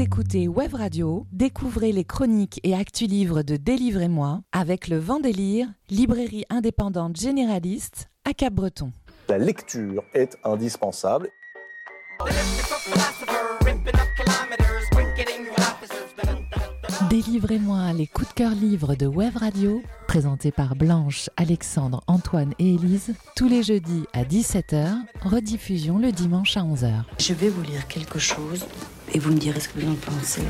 Écoutez Web Radio, découvrez les chroniques et actus livres de Délivrez-moi avec le Vendélire, librairie indépendante généraliste à Cap-Breton. La lecture est indispensable. Délivrez-moi les coups de cœur livres de Web Radio, présentés par Blanche, Alexandre, Antoine et Élise, tous les jeudis à 17h, rediffusion le dimanche à 11h. Je vais vous lire quelque chose et vous me direz ce que vous en pensez.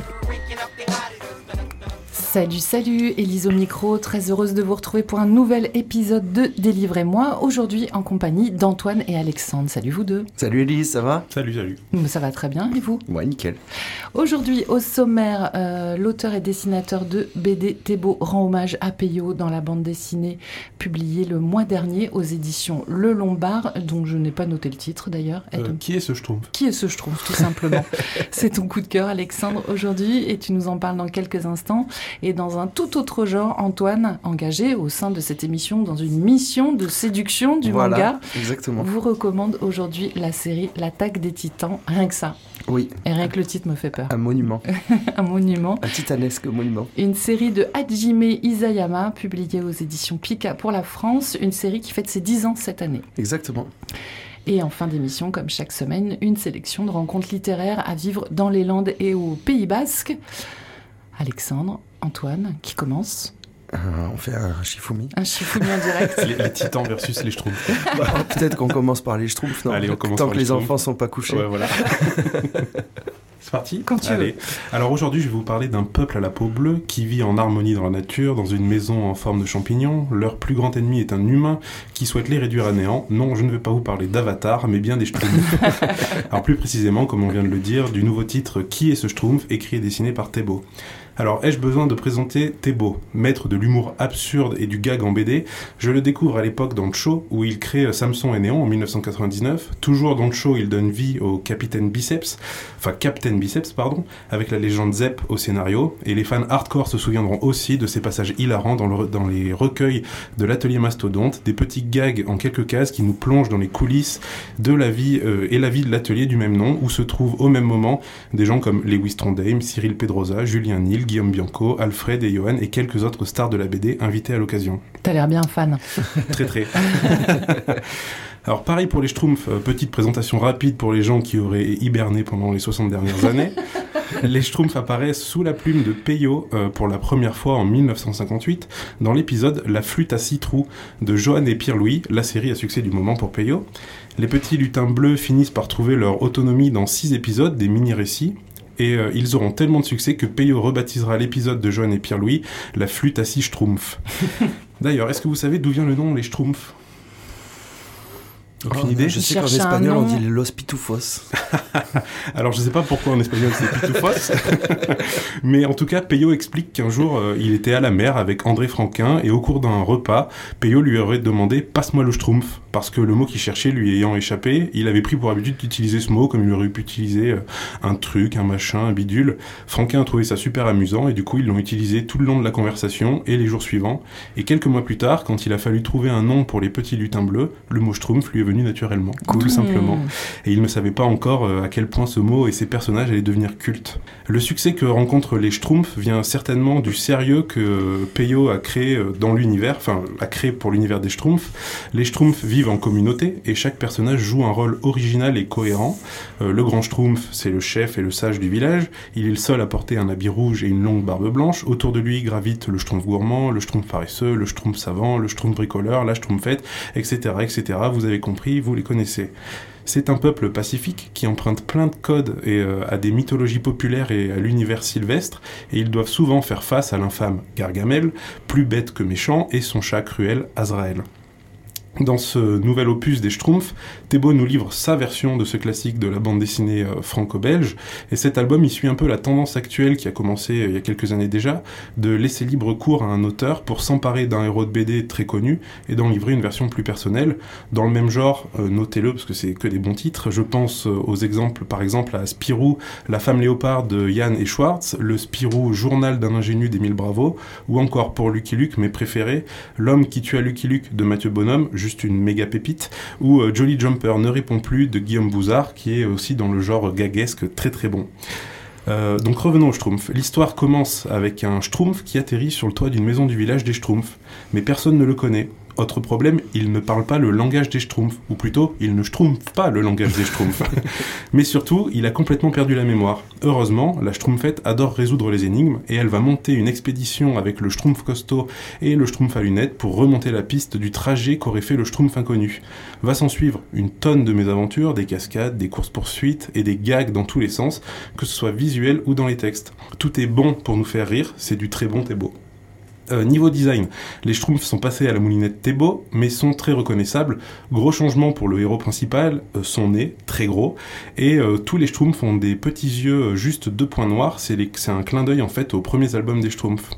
Salut, salut, Élise au micro, très heureuse de vous retrouver pour un nouvel épisode de Délivrez-moi, aujourd'hui en compagnie d'Antoine et Alexandre. Salut vous deux. Salut Élise, ça va? Salut, salut. Ça va très bien, et vous? Ouais, nickel. Aujourd'hui, au sommaire, euh, l'auteur et dessinateur de BD Thébault rend hommage à Peyo dans la bande dessinée publiée le mois dernier aux éditions Le Lombard, dont je n'ai pas noté le titre d'ailleurs. Euh, qui est ce Schtroumpf? Qui est ce Schtroumpf, tout simplement? C'est ton coup de cœur, Alexandre, aujourd'hui, et tu nous en parles dans quelques instants. Et dans un tout autre genre, Antoine, engagé au sein de cette émission dans une mission de séduction du voilà, manga, exactement. vous recommande aujourd'hui la série L'attaque des titans. Rien que ça. Oui, Et rien que le titre me fait peur. un monument, Un monument. un titanesque monument. Une série de Hajime Isayama, publiée aux éditions Pika pour la France, une série qui fête ses 10 ans cette année. Exactement. Et en fin d'émission, comme chaque semaine, une sélection de rencontres littéraires à vivre dans les Landes et au Pays Basque. Alexandre, Antoine, qui commence Euh, on fait un Shifumi. Un chifoumi en direct. les, les titans versus les Schtroumpfs. Bah, Peut-être qu'on commence par les Schtroumpfs, non Allez, on commence Tant par que les les enfants sont pas couchés. Ouais, voilà. C'est parti Quand tu Allez. Alors aujourd'hui, je vais vous parler d'un peuple à la peau bleue qui vit en harmonie dans la nature, dans une maison en forme de champignon. Leur plus grand ennemi est un humain qui souhaite les réduire à néant. Non, je ne vais pas vous parler d'Avatar, mais bien des Schtroumpfs. Alors plus précisément, comme on vient de le dire, du nouveau titre Qui est ce Schtroumpf? écrit et dessiné par Thébault. Alors, ai-je besoin de présenter Thébault, maître de l'humour absurde et du gag en BD Je le découvre à l'époque dans le show où il crée Samson et Néon en 1999. Toujours dans le show, il donne vie au Capitaine Biceps, enfin Captain Biceps, pardon, avec la légende Zep au scénario. Et les fans hardcore se souviendront aussi de ces passages hilarants dans les recueils de l'atelier Mastodonte, des petits gags en quelques cases qui nous plongent dans les coulisses de la vie euh, et la vie de l'atelier du même nom, où se trouvent au même moment des gens comme Lewis Trondheim, Cyril Pedrosa, Julien Nil, Guillaume Bianco, Alfred et Johan et quelques autres stars de la BD invités à l'occasion. T'as l'air bien fan. Très très. Alors pareil pour les Schtroumpfs, euh, petite présentation rapide pour les gens qui auraient hiberné pendant les 60 dernières années. les Schtroumpfs apparaissent sous la plume de Peyo euh, pour la première fois en 1958 dans l'épisode La flûte à six trous de Johan et Pierre-Louis, la série à succès du moment pour Peyo. Les petits lutins bleus finissent par trouver leur autonomie dans six épisodes, des mini-récits. Et euh, ils auront tellement de succès que Peyo rebaptisera l'épisode de Johan et Pierre-Louis La flûte à six Schtroumpfs. D'ailleurs, est-ce que vous savez d'où vient le nom les Schtroumpfs? Aucune Oh, idée Je sais qu'en espagnol, on dit Los Pitufos. Alors je sais pas pourquoi en espagnol c'est pitufos, mais en tout cas Peyo explique qu'un jour euh, il était à la mer avec André Franquin et au cours d'un repas, Peyo lui aurait demandé passe-moi le schtroumpf parce que le mot qu'il cherchait lui ayant échappé, il avait pris pour habitude d'utiliser ce mot comme il aurait pu utiliser euh, un truc, un machin, un bidule. Franquin a trouvé ça super amusant et du coup ils l'ont utilisé tout le long de la conversation et les jours suivants. Et quelques mois plus tard, quand il a fallu trouver un nom pour les petits lutins bleus, le mot schtroumpf lui venu naturellement, tout simplement et il ne savait pas encore euh, à quel point ce mot et ses personnages allaient devenir cultes. Le succès que rencontrent les Schtroumpfs vient certainement du sérieux que Peyo a créé euh, dans l'univers, enfin a créé pour l'univers des Schtroumpfs. Les Schtroumpfs vivent en communauté et chaque personnage joue un rôle original et cohérent. Euh, le grand Schtroumpf, c'est le chef et le sage du village. Il est le seul à porter un habit rouge et une longue barbe blanche. Autour de lui gravite le Schtroumpf gourmand, le Schtroumpf paresseux, le Schtroumpf savant, le Schtroumpf bricoleur, la Schtroumpfette, etc., etc. Vous avez compris, vous les connaissez. C'est un peuple pacifique qui emprunte plein de codes et, euh, à des mythologies populaires et à l'univers sylvestre, et ils doivent souvent faire face à l'infâme Gargamel, plus bête que méchant, et son chat cruel Azrael. Dans ce nouvel opus des Schtroumpfs, Thébault nous livre sa version de ce classique de la bande dessinée euh, franco-belge, et cet album il suit un peu la tendance actuelle qui a commencé euh, il y a quelques années déjà, de laisser libre cours à un auteur pour s'emparer d'un héros de BD très connu et d'en livrer une version plus personnelle. Dans le même genre, euh, notez-le parce que c'est que des bons titres, je pense aux exemples, par exemple à Spirou, La femme léopard de Yann et Schwartz, le Spirou Journal d'un ingénu d'Émile Bravo, ou encore pour Lucky Luke, mes préférés, L'homme qui tua Lucky Luke de Mathieu Bonhomme, une méga pépite, ou euh, Jolly Jumper ne répond plus de Guillaume Bouzard, qui est aussi dans le genre gaguesque très très bon. Euh, donc revenons au Schtroumpf. L'histoire commence avec un Schtroumpf qui atterrit sur le toit d'une maison du village des Schtroumpfs, mais personne ne le connaît. Autre problème, il ne parle pas le langage des Schtroumpfs, ou plutôt, il ne Schtroumpf pas le langage des Schtroumpfs. Mais surtout, il a complètement perdu la mémoire. Heureusement, la Schtroumpfette adore résoudre les énigmes, et elle va monter une expédition avec le Schtroumpf costaud et le Schtroumpf à lunettes pour remonter la piste du trajet qu'aurait fait le Schtroumpf inconnu. Va s'en suivre une tonne de mésaventures, des cascades, des courses-poursuites et des gags dans tous les sens, que ce soit visuel ou dans les textes. Tout est bon pour nous faire rire, c'est du très bon et beau. Euh, niveau design, les Schtroumpfs sont passés à la moulinette Thébault, mais sont très reconnaissables. Gros changement pour le héros principal, euh, son nez, très gros, et euh, tous les Schtroumpfs ont des petits yeux juste deux points noirs, c'est un clin d'œil en fait aux premiers albums des Schtroumpfs.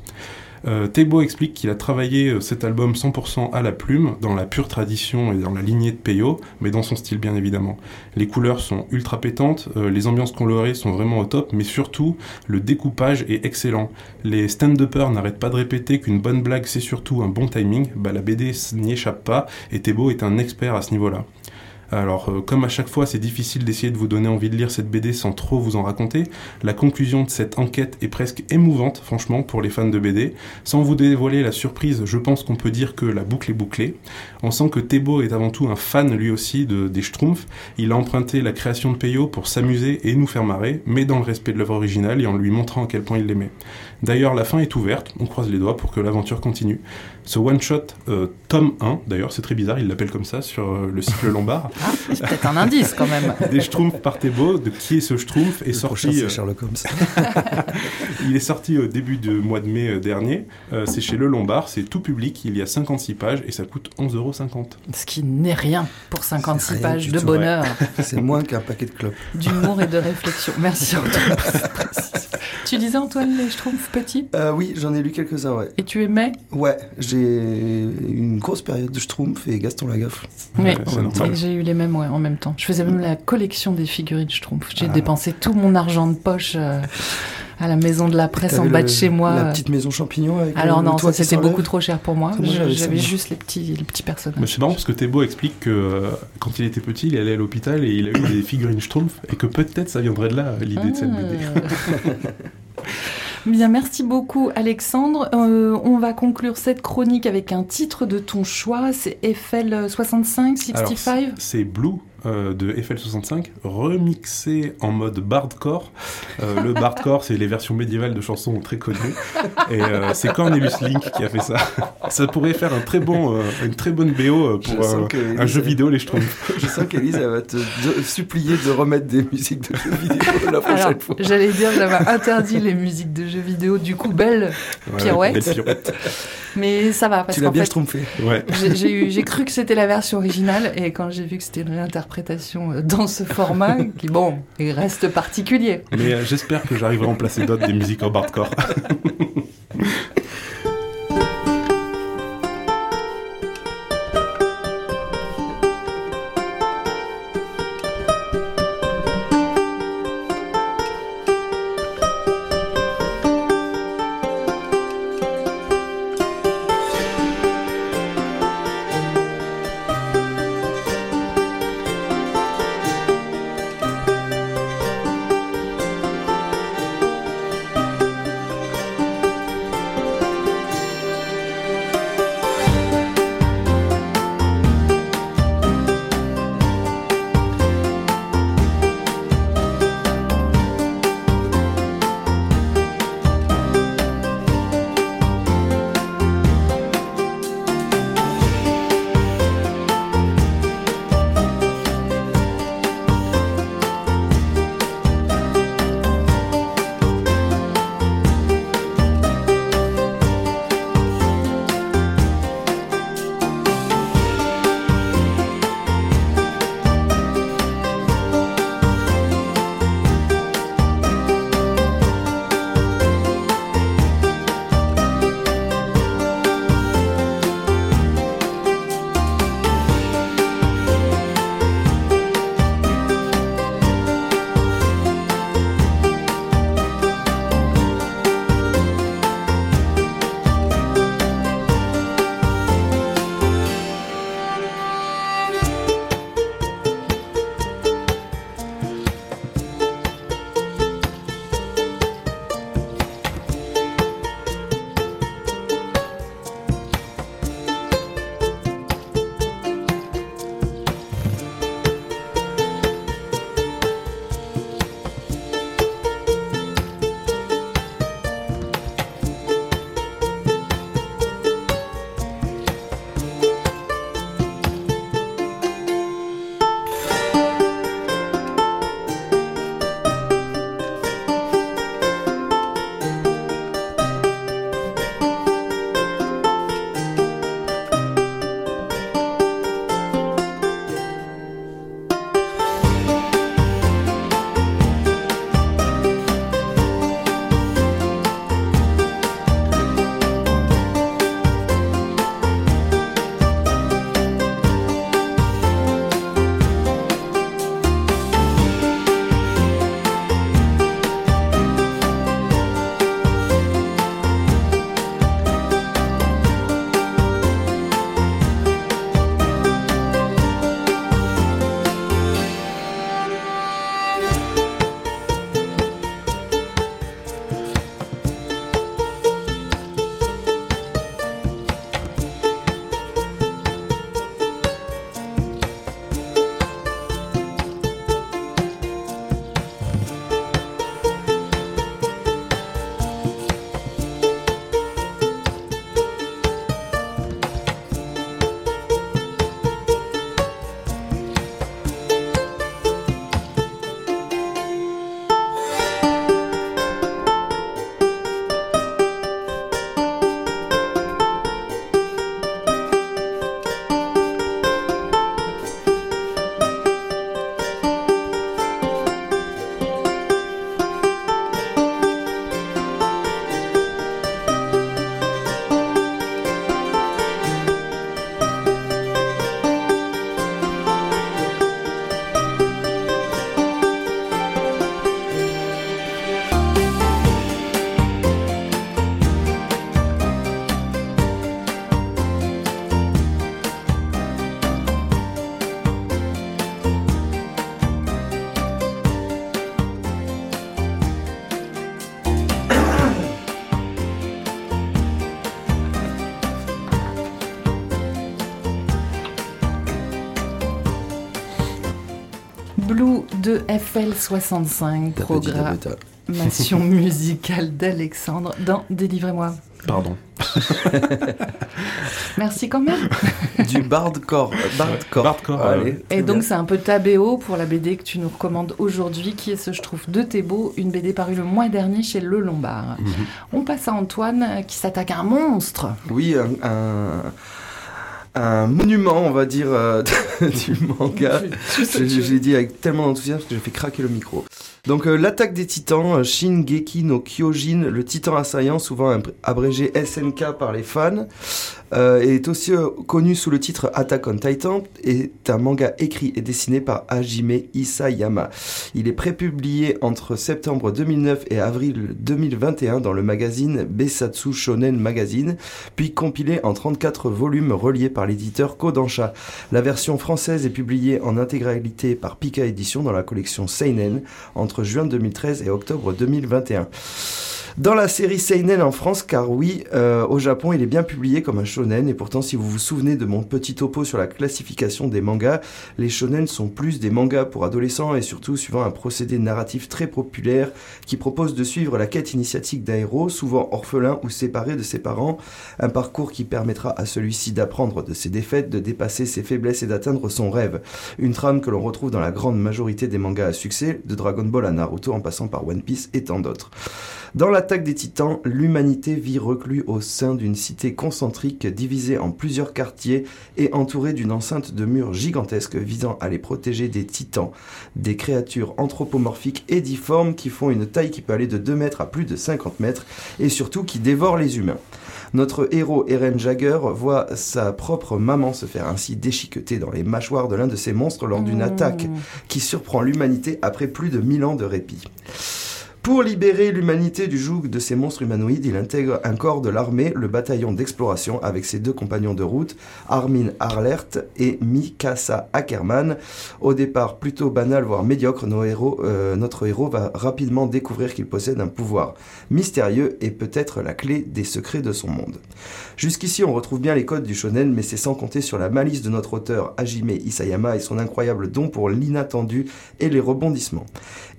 Euh, Thébault explique qu'il a travaillé euh, cet album 100% à la plume, dans la pure tradition et dans la lignée de Peyo, mais dans son style bien évidemment. Les couleurs sont ultra pétantes, euh, les ambiances colorées sont vraiment au top, mais surtout, le découpage est excellent. Les stand-uppers n'arrêtent pas de répéter qu'une bonne blague c'est surtout un bon timing, bah la BD n'y échappe pas, et Thébault est un expert à ce niveau-là. Alors, euh, comme à chaque fois, c'est difficile d'essayer de vous donner envie de lire cette BD sans trop vous en raconter, la conclusion de cette enquête est presque émouvante, franchement, pour les fans de BD. Sans vous dévoiler la surprise, je pense qu'on peut dire que la boucle est bouclée. On sent que Thébault est avant tout un fan, lui aussi, de, des Schtroumpfs. Il a emprunté la création de Peyo pour s'amuser et nous faire marrer, mais dans le respect de l'œuvre originale et en lui montrant à quel point il l'aimait. D'ailleurs, la fin est ouverte, on croise les doigts pour que l'aventure continue. Ce one-shot, euh, tome 1, d'ailleurs, c'est très bizarre, il l'appelle comme ça sur euh, le cycle Lombard. Ah, c'est peut-être un indice quand même. Des Schtroumpfs par Thébault, de qui est ce Schtroumpf est Le sorti. prochain, c'est euh, Sherlock Holmes. il est sorti au début du mois de mai euh, dernier. Euh, c'est chez Le Lombard, c'est tout public, il y a 56 pages et ça coûte 11,50€. Ce qui n'est rien pour 56 C'est rien pages de tout, bonheur, c'est moins qu'un paquet de clopes. d'humour et de réflexion. Merci Antoine. tu disais Antoine les Schtroumpfs petits? Euh, oui, j'en ai lu quelques-uns, ouais. et tu aimais? Ouais, j'ai une grosse période de Schtroumpf et Gaston Lagaffe. Oui, Ouais, j'ai eu les mêmes ouais, en même temps. Je faisais même la collection des figurines Schtroumpf. J'ai Ah. dépensé tout mon argent de poche euh, à la maison de la presse en bas le- de chez moi. La petite maison champignon avec Alors le, non, le toit ça c'était beaucoup trop cher pour moi. J'avais juste les petits, les petits Mais personnages. c'est marrant parce que Thébault explique que euh, quand il était petit, il allait à l'hôpital et il a eu des figurines Schtroumpf et que peut-être ça viendrait de là, l'idée de cette BD. Bien, merci beaucoup Alexandre. Euh, on va conclure cette chronique avec un titre de ton choix, c'est Eiffel 65, 65. Alors, c'est Blue euh, de FL65 remixé en mode bardcore. Euh, le bardcore, c'est les versions médiévales de chansons très connues. Et euh, c'est Cornelius Link qui a fait ça. Ça pourrait faire un très bon, euh, une très bonne BO Je pour euh, un jeu vidéo, les Schtroumpfs. Je sens qu'Elise, elle va te de- supplier de remettre des musiques de jeux vidéo la prochaine Alors, fois. j'allais dire, j'avais interdit les musiques de jeux vidéo, du coup, belle, Ouais, Pirouette. belle pirouette. mais ça va, parce Tu l'as bien fait, schtroumpfé. Ouais. j'ai cru que c'était la version originale, et quand j'ai vu que c'était une réinterprétation euh, dans ce format, qui, bon, reste particulier. Mais euh, j'espère que j'arriverai à remplacer d'autres des musiques en bardcore. FL65, Tapati, tapata. programmation musicale d'Alexandre dans Délivrez-moi. Pardon. Merci quand même. Du bardcore. Bardcore. Bardcore, Allez, euh, Et donc c'est un peu ta BO pour la BD que tu nous recommandes aujourd'hui, qui est ce je trouve de Thébault, une BD parue le mois dernier chez Le Lombard. Mhm. On passe à Antoine euh, qui s'attaque à un monstre. Oui, un, un, un monument, on va dire, euh, du manga. L'ai dit avec tellement d'enthousiasme que j'ai fait craquer le micro. Donc euh, l'attaque des titans, euh, Shingeki no Kyojin, le titan assaillant, souvent abré- abrégé SNK par les fans, euh, est aussi euh, connu sous le titre Attack on Titan, est un manga écrit et dessiné par Hajime Isayama. Il est prépublié entre septembre 2009 et avril 2021 dans le magazine Besatsu Shonen Magazine, puis compilé en 34 volumes reliés par l'éditeur Kodansha. La version française est publiée en intégralité par Pika Édition dans la collection Seinen entre juin 2013 et octobre 2021. Dans la série Seinen en France, car oui, euh, au Japon, il est bien publié comme un shonen, et pourtant, si vous vous souvenez de mon petit topo sur la classification des mangas, les shonen sont plus des mangas pour adolescents et surtout suivant un procédé narratif très populaire qui propose de suivre la quête initiatique d'un héros, souvent orphelin ou séparé de ses parents, un parcours qui permettra à celui-ci d'apprendre de ses défaites, de dépasser ses faiblesses et d'atteindre son rêve. Une trame que l'on retrouve dans la grande majorité des mangas à succès, de Dragon Ball à Naruto en passant par One Piece et tant d'autres. Dans l'attaque des titans, l'humanité vit reclus au sein d'une cité concentrique divisée en plusieurs quartiers et entourée d'une enceinte de murs gigantesques visant à les protéger des titans, des créatures anthropomorphiques et difformes qui font une taille qui peut aller de 2 mètres à plus de 50 mètres et surtout qui dévorent les humains. Notre héros Eren Jagger voit sa propre maman se faire ainsi déchiqueter dans les mâchoires de l'un de ces monstres lors d'une Mmh. attaque qui surprend l'humanité après plus de 1000 ans de répit. Pour libérer l'humanité du joug de ces monstres humanoïdes, il intègre un corps de l'armée, le bataillon d'exploration, avec ses deux compagnons de route, Armin Arlert et Mikasa Ackerman. Au départ plutôt banal, voire médiocre, euh, notre héros va rapidement découvrir qu'il possède un pouvoir mystérieux et peut-être la clé des secrets de son monde. Jusqu'ici, on retrouve bien les codes du shonen, mais c'est sans compter sur la malice de notre auteur Hajime Isayama et son incroyable don pour l'inattendu et les rebondissements.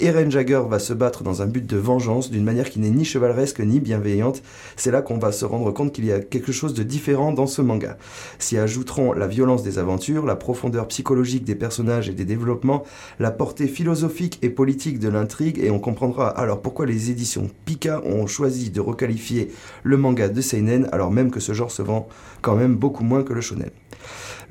Eren Jagger va se battre dans un but de vengeance d'une manière qui n'est ni chevaleresque ni bienveillante. C'est là qu'on va se rendre compte qu'il y a quelque chose de différent dans ce manga. S'y ajouteront la violence des aventures, la profondeur psychologique des personnages et des développements, la portée philosophique et politique de l'intrigue, et on comprendra alors pourquoi les éditions Pika ont choisi de requalifier le manga de seinen, alors même que ce genre se vend quand même beaucoup moins que le shonen.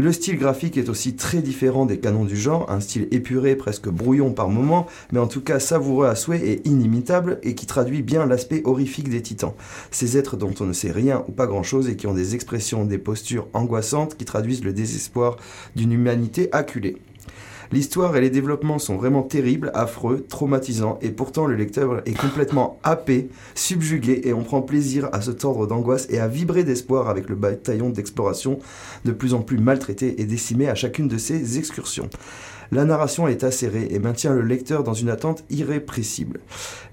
Le style graphique est aussi très différent des canons du genre, un style épuré, presque brouillon par moments, mais en tout cas savoureux à souhait et inimitable, et qui traduit bien l'aspect horrifique des titans. Ces êtres dont on ne sait rien ou pas grand-chose et qui ont des expressions, des postures angoissantes qui traduisent le désespoir d'une humanité acculée. L'histoire et les développements sont vraiment terribles, affreux, traumatisants, et pourtant le lecteur est complètement happé, subjugué, et on prend plaisir à se tordre d'angoisse et à vibrer d'espoir avec le bataillon d'exploration de plus en plus maltraité et décimé à chacune de ses excursions. La narration est acérée et maintient le lecteur dans une attente irrépressible.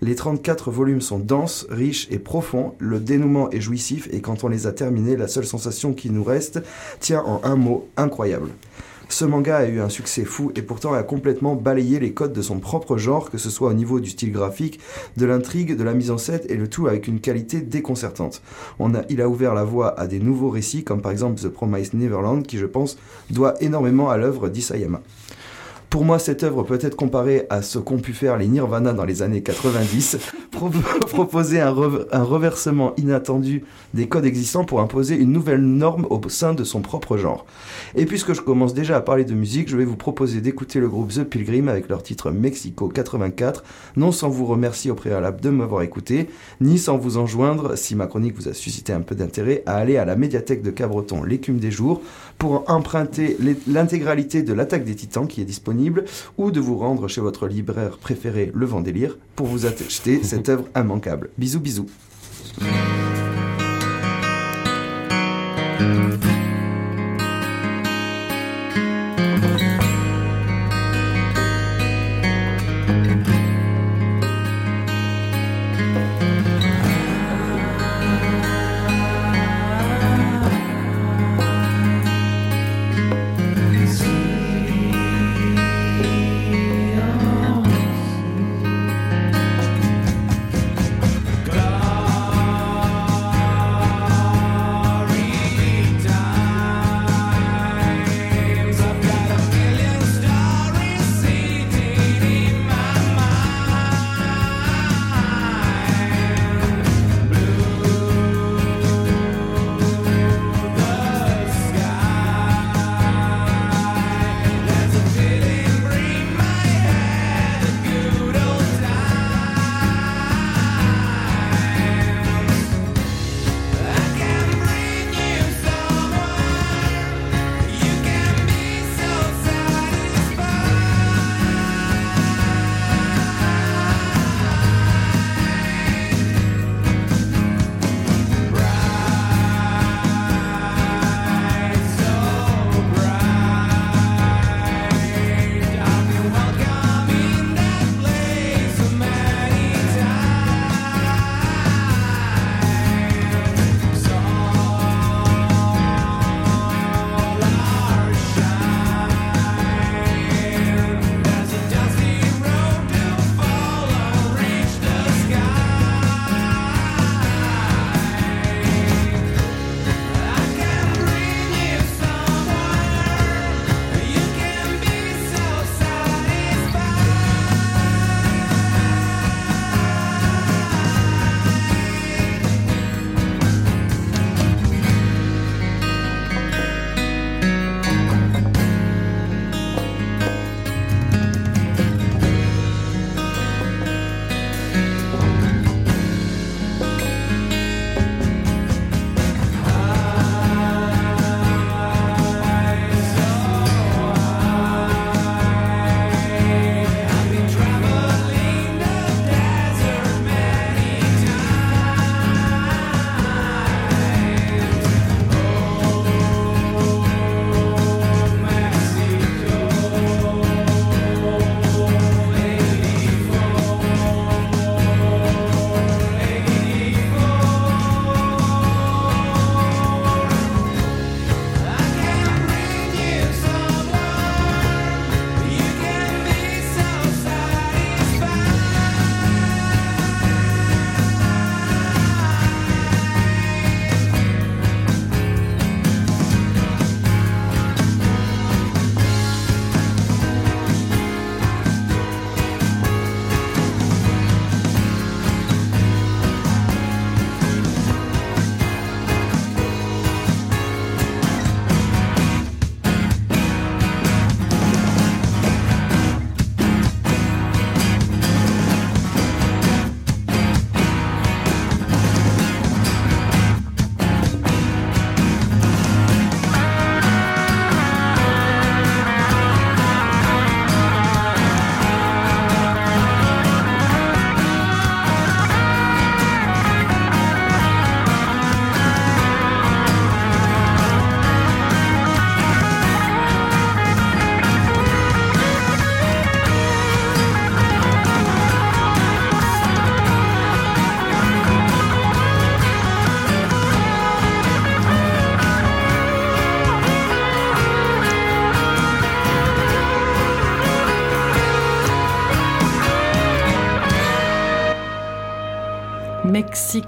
Les 34 volumes sont denses, riches et profonds, le dénouement est jouissif et quand on les a terminés, la seule sensation qui nous reste tient en un mot, incroyable. Ce manga a eu un succès fou et pourtant a complètement balayé les codes de son propre genre, que ce soit au niveau du style graphique, de l'intrigue, de la mise en scène et le tout avec une qualité déconcertante. Il a ouvert la voie à des nouveaux récits comme par exemple The Promised Neverland qui je pense doit énormément à l'œuvre d'Isayama. Pour moi, cette œuvre peut être comparée à ce qu'ont pu faire les Nirvana dans les années 90, pro- proposer un, un reversement inattendu des codes existants pour imposer une nouvelle norme au sein de son propre genre. Et puisque je commence déjà à parler de musique, je vais vous proposer d'écouter le groupe The Pilgrim avec leur titre Mexico 84, non sans vous remercier au préalable de m'avoir écouté, ni sans vous enjoindre, si ma chronique vous a suscité un peu d'intérêt, à aller à la médiathèque de Cabreton, l'écume des jours, pour emprunter l'intégralité de l'attaque des titans qui est disponible, ou de vous rendre chez votre libraire préféré, Le Vendélire, pour vous acheter cette œuvre immanquable. Bisous bisous.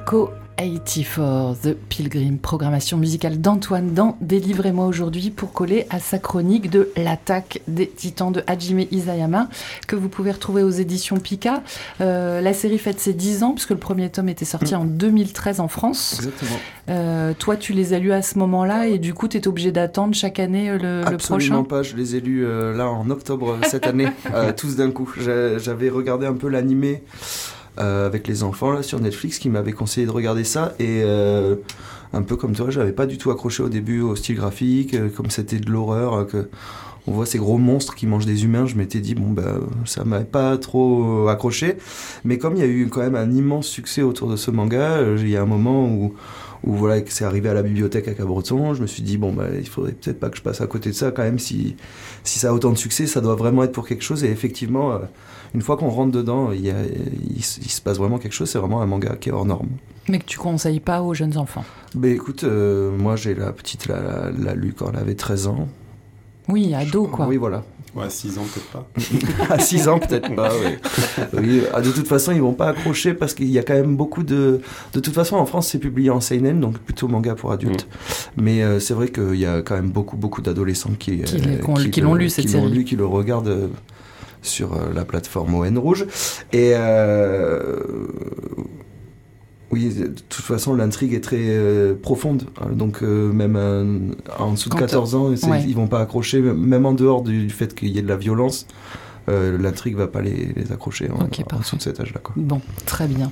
Mexico 84, The Pilgrim, programmation musicale d'Antoine dans Délivrez-moi aujourd'hui pour coller à sa chronique de l'attaque des titans de Hajime Isayama que vous pouvez retrouver aux éditions Pika. Euh, la série fête ses 10 ans puisque le premier tome était sorti en 2013 en France. Exactement. Euh, toi, tu les as lus à ce moment-là et du coup, tu es obligé d'attendre chaque année euh, le, le Absolument prochain pas, je les ai lus euh, là en octobre cette année, tous d'un coup. J'a- J'avais regardé un peu l'animé euh, avec les enfants là, sur Netflix qui m'avait conseillé de regarder ça. Et euh, un peu comme toi, j'avais pas du tout accroché au début au style graphique, euh, comme c'était de l'horreur, euh, que on voit ces gros monstres qui mangent des humains, je m'étais dit bon bah ça m'avait pas trop accroché, mais comme il y a eu quand même un immense succès autour de ce manga, euh, il y a un moment où où voilà que c'est arrivé à la bibliothèque à Cabreton, je me suis dit bon bah il faudrait peut-être pas que je passe à côté de ça quand même si si ça a autant de succès, ça doit vraiment être pour quelque chose. Et effectivement une fois qu'on rentre dedans, il, y a, il, s- il se passe vraiment quelque chose, c'est vraiment un manga qui est hors norme. Mais que tu conseilles pas aux jeunes enfants? Mais écoute, euh, moi j'ai la petite la, la, la lu quand elle avait 13 ans. Oui, ado quoi. Oui voilà. Ouais, 6 ans peut-être pas. À 6 ans peut-être pas, oui. oui. ah, de toute façon, ils vont pas accrocher parce qu'il y a quand même beaucoup de... De toute façon, en France, c'est publié en seinen, donc plutôt manga pour adultes. Mais euh, c'est vrai qu'il y a quand même beaucoup, beaucoup d'adolescents qui... Qui euh, l'ont- qui ont- qui le- l'ont lu, cette qui l'ont série. lu, qui le regardent euh, sur euh, la plateforme ON Rouge. Et... euh, Oui, de toute façon, l'intrigue est très euh, profonde. hein, Donc, euh, même euh, en dessous de Quand- 14 ans, ouais. ils vont pas accrocher, même en dehors du, du fait qu'il y ait de la violence. Euh, l'intrigue va pas les, les accrocher en, Ok, en parfait. dessous de cet âge-là. Bon, très bien.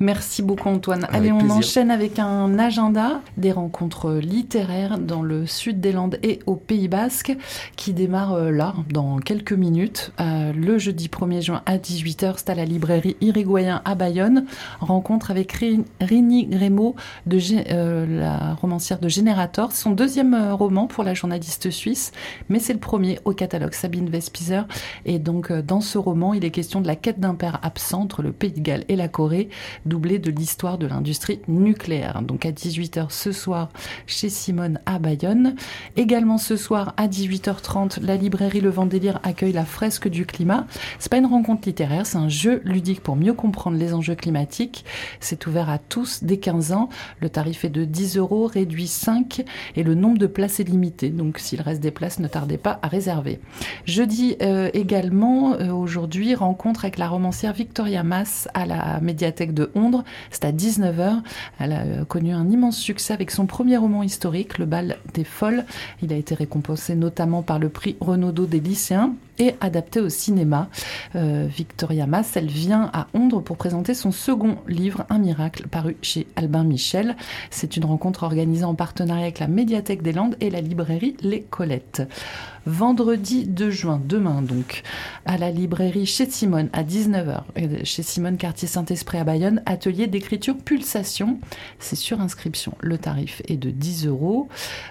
Merci beaucoup Antoine. Avec Allez, on plaisir. enchaîne avec un agenda des rencontres littéraires dans le sud des Landes et au Pays Basque qui démarre euh, là, dans quelques minutes. Euh, le jeudi 1er juin à 18h, c'est à la librairie Irigoyen à Bayonne. Rencontre avec Ri- Rini Grémaud, de euh, la romancière de Générator. Son deuxième roman pour la journaliste suisse, mais c'est le premier au catalogue Sabine Vespizer. Et donc, euh, dans ce roman, il est question de la quête d'un père absent entre le Pays de Galles et la Corée, doublé de l'histoire de l'industrie nucléaire. Donc, à 18h ce soir, chez Simone à Bayonne. Également ce soir, à 18h30, la librairie Le Vendélire accueille la fresque du climat. C'est pas une rencontre littéraire, c'est un jeu ludique pour mieux comprendre les enjeux climatiques. C'est ouvert à tous dès 15 ans. Le tarif est de 10 euros, réduit 5, et le nombre de places est limité. Donc, s'il reste des places, ne tardez pas à réserver. Jeudi euh, également, euh, aujourd'hui, rencontre avec la romancière Victoria Mass à la médiathèque de Ondre. C'est à 19h. Elle a euh, connu un immense succès avec son premier roman historique, Le bal des folles. Il a été récompensé notamment par le prix Renaudot des lycéens et adapté au cinéma. Euh, Victoria Mass, elle vient à Ondre pour présenter son second livre, Un miracle, paru chez Albin Michel. C'est une rencontre organisée en partenariat avec la médiathèque des Landes et la librairie Les Colettes. Vendredi 2 juin, demain donc, à la librairie chez Simone à 19h, et chez Simone Quartier Saint-Esprit à Bayonne, atelier d'écriture Pulsation. C'est sur inscription. Le tarif est de 10 euros.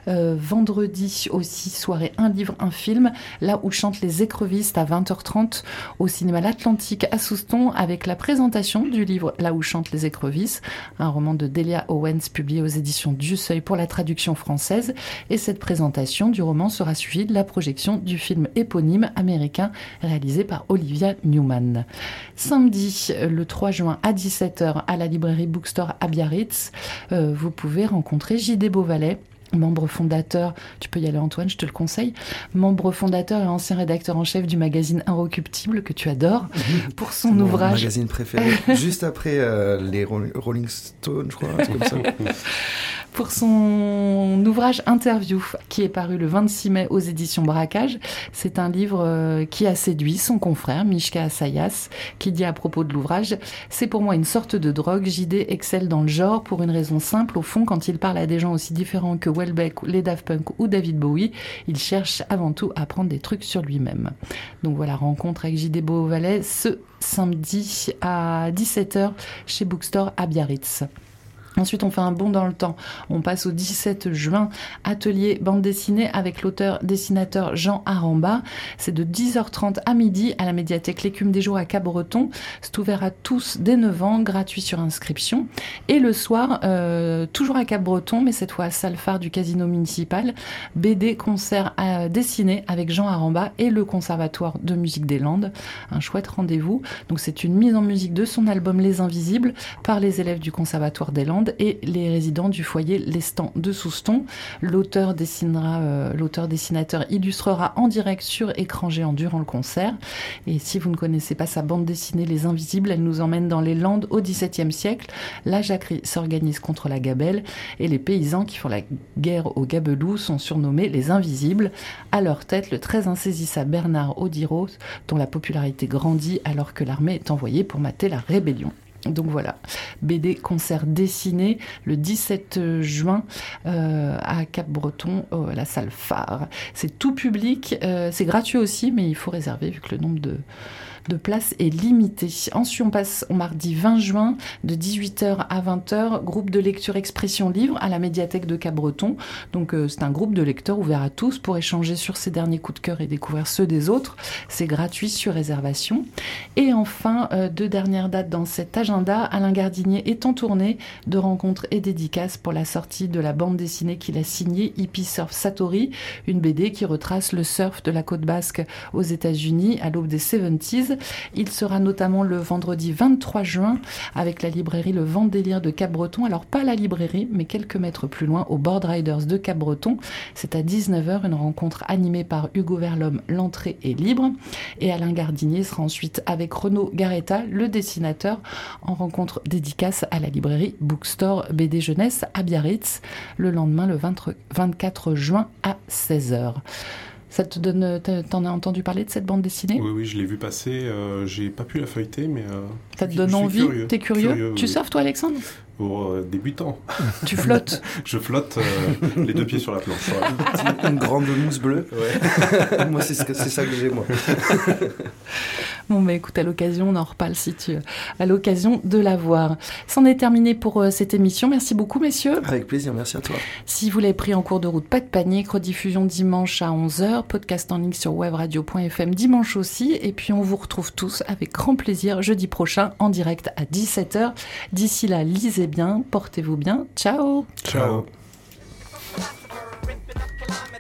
Euh, vendredi aussi, soirée Un livre, un film, là où chantent les à 20h30 au cinéma L'Atlantique à Souston avec la présentation du livre Là où chantent les écrevisses, un roman de Delia Owens publié aux éditions du Seuil pour la traduction française. Et cette présentation du roman sera suivie de la projection du film éponyme américain réalisé par Olivia Newman. Samedi, le 3 juin à 17h à la librairie Bookstore à Biarritz, euh, vous pouvez rencontrer J.D. Beauvalet membre fondateur, tu peux y aller Antoine, je te le conseille, membre fondateur et ancien rédacteur en chef du magazine Inrecuptible que tu adores, pour son Mon ouvrage. magazine préféré, juste après euh, les Ro- Rolling Stones, je crois, un truc comme ça. pour son ouvrage Interview, qui est paru le 26 mai aux éditions Braquage. C'est un livre euh, qui a séduit son confrère, Mishka Asayas, qui dit à propos de l'ouvrage C'est pour moi une sorte de drogue. JD excelle dans le genre pour une raison simple. Au fond, quand il parle à des gens aussi différents que Welbeck, les Daft Punk ou David Bowie, il cherche avant tout à apprendre des trucs sur lui-même. Donc voilà, rencontre avec JD Beauvalet ce samedi à 17h chez Bookstore à Biarritz. Ensuite, on fait un bond dans le temps. On passe au 17 juin, atelier bande dessinée avec l'auteur-dessinateur Jean Aramba. C'est de 10h30 à midi à la médiathèque L'écume des jours à Cap-Breton. C'est ouvert à tous dès 9 ans, gratuit sur inscription. Et le soir, euh, toujours à Cap-Breton, mais cette fois à salle phare du casino municipal, BD concert à dessiner avec Jean Aramba et le Conservatoire de musique des Landes. Un chouette rendez-vous. Donc c'est une mise en musique de son album Les Invisibles par les élèves du Conservatoire des Landes et les résidents du foyer Lestan de Souston. L'auteur dessinera, euh, l'auteur dessinateur illustrera en direct sur écran géant durant le concert. Et si vous ne connaissez pas sa bande dessinée Les Invisibles, elle nous emmène dans les Landes au XVIIe siècle. La jacquerie s'organise contre la gabelle et les paysans qui font la guerre aux gabelous sont surnommés les Invisibles. À leur tête, le très insaisissable Bernard Odiros, dont la popularité grandit alors que l'armée est envoyée pour mater la rébellion. Donc voilà, BD concert dessiné le 17 juin euh, à Cap-Breton, la salle phare. C'est tout public, euh, c'est gratuit aussi, mais il faut réserver vu que le nombre de, de place est limité. Ensuite, on passe au mardi 20 juin de 18h à 20h, groupe de lecture expression livre à la médiathèque de Cabreton. Donc euh, c'est un groupe de lecteurs ouvert à tous pour échanger sur ses derniers coups de cœur et découvrir ceux des autres. C'est gratuit sur réservation. Et enfin, euh, deux dernières dates dans cet agenda. Alain Gardinier est en tournée de rencontres et dédicaces pour la sortie de la bande dessinée qu'il a signée Hippie Surf Satori, une BD qui retrace le surf de la côte basque aux États-Unis à l'aube des 70s. Il sera notamment le vendredi 23 juin avec la librairie Le Vent Délire de Cap-Breton. Alors pas la librairie, mais quelques mètres plus loin au Board Riders de Cap-Breton. C'est à 19h une rencontre animée par Hugo Verlhomme. L'entrée est libre. Et Alain Gardinier sera ensuite avec Renaud Garetta, le dessinateur, en rencontre dédicace à la librairie Bookstore BD Jeunesse à Biarritz le lendemain le 24 juin à 16h. Ça te donne. T'en as entendu parler de cette bande dessinée? Oui, oui, je l'ai vu passer. Euh, j'ai pas pu la feuilleter, mais. Ça te donne envie T'es curieux, curieux Tu oui. surfes, toi, Alexandre Pour euh, débutant. Tu flottes Je flotte euh, les deux pieds sur la planche. Ouais. Une grande mousse bleue. Ouais. moi, c'est ça que j'ai, moi. Bon, bah écoute, à l'occasion, on en reparle si tu à l'occasion de la voir. C'en est terminé pour euh, cette émission. Merci beaucoup, messieurs. Avec plaisir, merci à toi. Si vous l'avez pris en cours de route, pas de panique. Rediffusion dimanche à 11h. Podcast en ligne sur webradio.fm dimanche aussi. Et puis, on vous retrouve tous avec grand plaisir jeudi prochain en direct à 17h. D'ici là, lisez bien, portez-vous bien. Ciao. Ciao.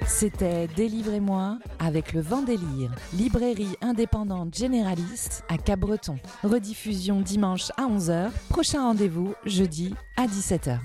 C'était Délivrez-moi avec le vent délire, librairie indépendante généraliste à Cabreton. Rediffusion dimanche à 11h, prochain rendez-vous jeudi à 17h.